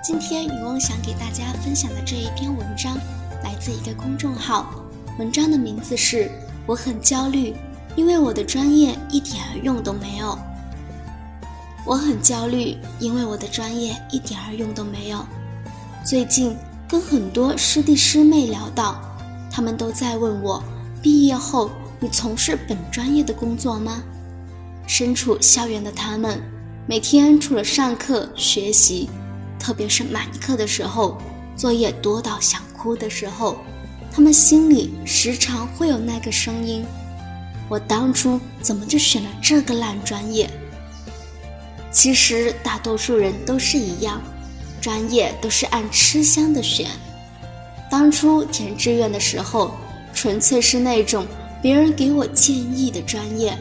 今天雨翁想给大家分享的这一篇文章，来自一个公众号，文章的名字是《我很焦虑，因为我的专业一点儿用都没有》。我很焦虑，因为我的专业一点儿用都没有。最近跟很多师弟师妹聊到，他们都在问我，毕业后你从事本专业的工作吗？身处校园的他们，每天除了上课学习，特别是满课的时候，作业多到想哭的时候，他们心里时常会有那个声音：我当初怎么就选了这个烂专业？其实大多数人都是一样，专业都是按吃香的选。当初填志愿的时候，纯粹是那种别人给我建议的专业。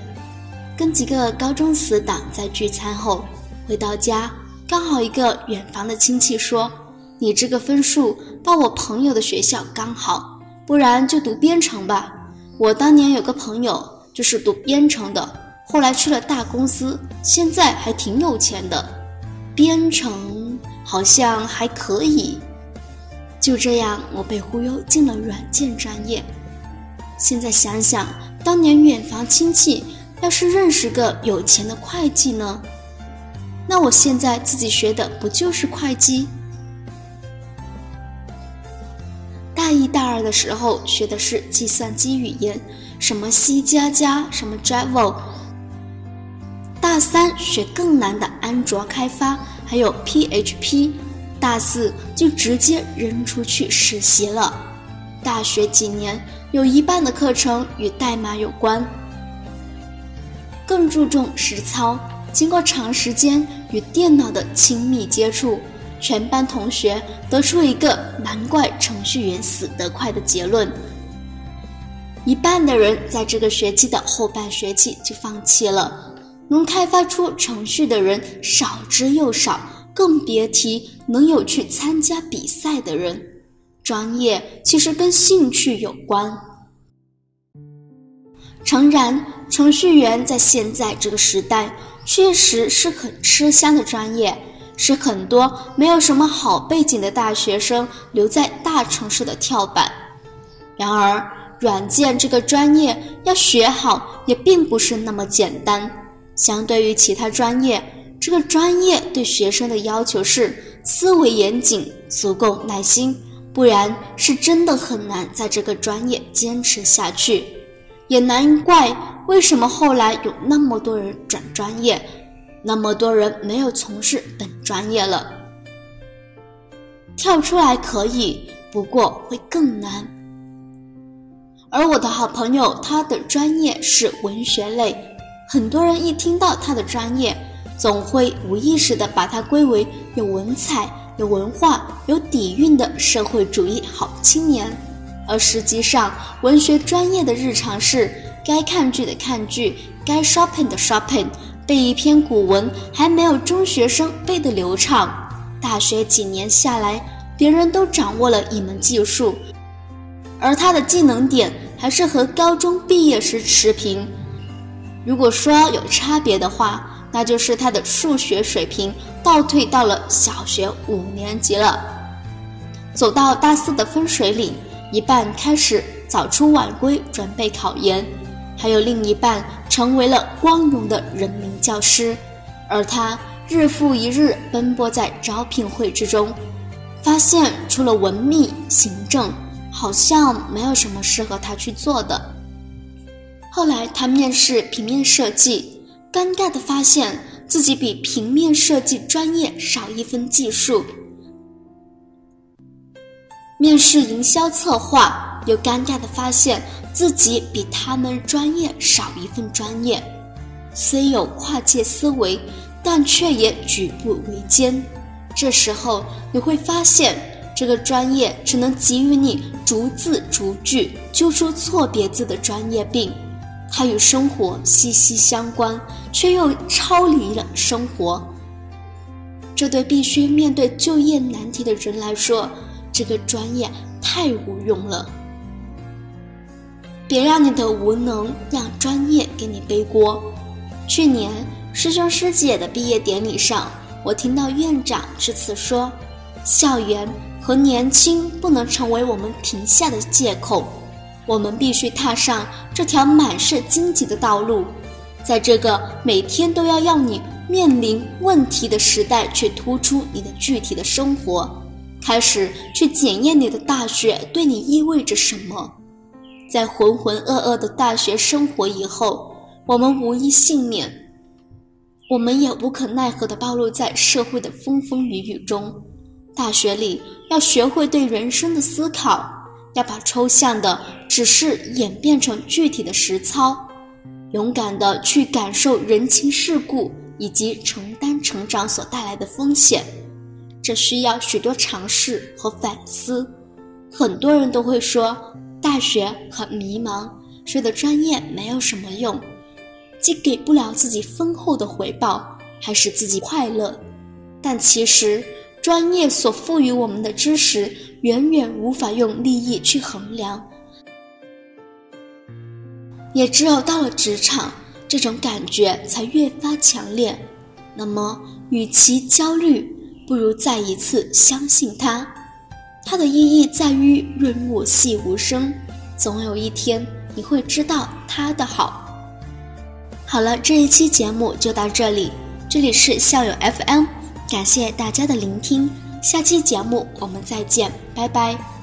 跟几个高中死党在聚餐后回到家，刚好一个远房的亲戚说：“你这个分数报我朋友的学校刚好，不然就读编程吧。”我当年有个朋友就是读编程的，后来去了大公司，现在还挺有钱的。编程好像还可以。就这样，我被忽悠进了软件专业。现在想想，当年远房亲戚。要是认识个有钱的会计呢？那我现在自己学的不就是会计？大一、大二的时候学的是计算机语言，什么 C 加加，什么 Java。大三学更难的安卓开发，还有 PHP。大四就直接扔出去实习了。大学几年，有一半的课程与代码有关。更注重实操。经过长时间与电脑的亲密接触，全班同学得出一个“难怪程序员死得快”的结论。一半的人在这个学期的后半学期就放弃了，能开发出程序的人少之又少，更别提能有去参加比赛的人。专业其实跟兴趣有关。诚然，程序员在现在这个时代确实是很吃香的专业，是很多没有什么好背景的大学生留在大城市的跳板。然而，软件这个专业要学好也并不是那么简单。相对于其他专业，这个专业对学生的要求是思维严谨、足够耐心，不然是真的很难在这个专业坚持下去。也难怪为什么后来有那么多人转专业，那么多人没有从事本专业了。跳出来可以，不过会更难。而我的好朋友，他的专业是文学类，很多人一听到他的专业，总会无意识地把他归为有文采、有文化、有底蕴的社会主义好青年。而实际上，文学专业的日常是该看剧的看剧，该 shopping 的 shopping，背一篇古文还没有中学生背得流畅。大学几年下来，别人都掌握了一门技术，而他的技能点还是和高中毕业时持平。如果说有差别的话，那就是他的数学水平倒退到了小学五年级了。走到大四的分水岭。一半开始早出晚归准备考研，还有另一半成为了光荣的人民教师，而他日复一日奔波在招聘会之中，发现除了文秘行政，好像没有什么适合他去做的。后来他面试平面设计，尴尬地发现自己比平面设计专业少一分技术。面试营销策划，又尴尬的发现自己比他们专业少一份专业。虽有跨界思维，但却也举步维艰。这时候你会发现，这个专业只能给予你逐字逐句揪出错别字的专业病。它与生活息息相关，却又超离了生活。这对必须面对就业难题的人来说。这个专业太无用了，别让你的无能让专业给你背锅。去年师兄师姐的毕业典礼上，我听到院长致辞说：“校园和年轻不能成为我们停下的借口。我们必须踏上这条满是荆棘的道路，在这个每天都要让你面临问题的时代，去突出你的具体的生活，开始去检验你的大学对你意味着什么。在浑浑噩噩的大学生活以后，我们无一幸免，我们也无可奈何地暴露在社会的风风雨雨中。大学里要学会对人生的思考。要把抽象的只是演变成具体的实操，勇敢地去感受人情世故以及承担成长所带来的风险，这需要许多尝试和反思。很多人都会说大学很迷茫，学的专业没有什么用，既给不了自己丰厚的回报，还使自己快乐。但其实，专业所赋予我们的知识。远远无法用利益去衡量，也只有到了职场，这种感觉才越发强烈。那么，与其焦虑，不如再一次相信它。它的意义在于润物细无声，总有一天你会知道它的好。好了，这一期节目就到这里，这里是校友 FM，感谢大家的聆听。下期节目我们再见，拜拜。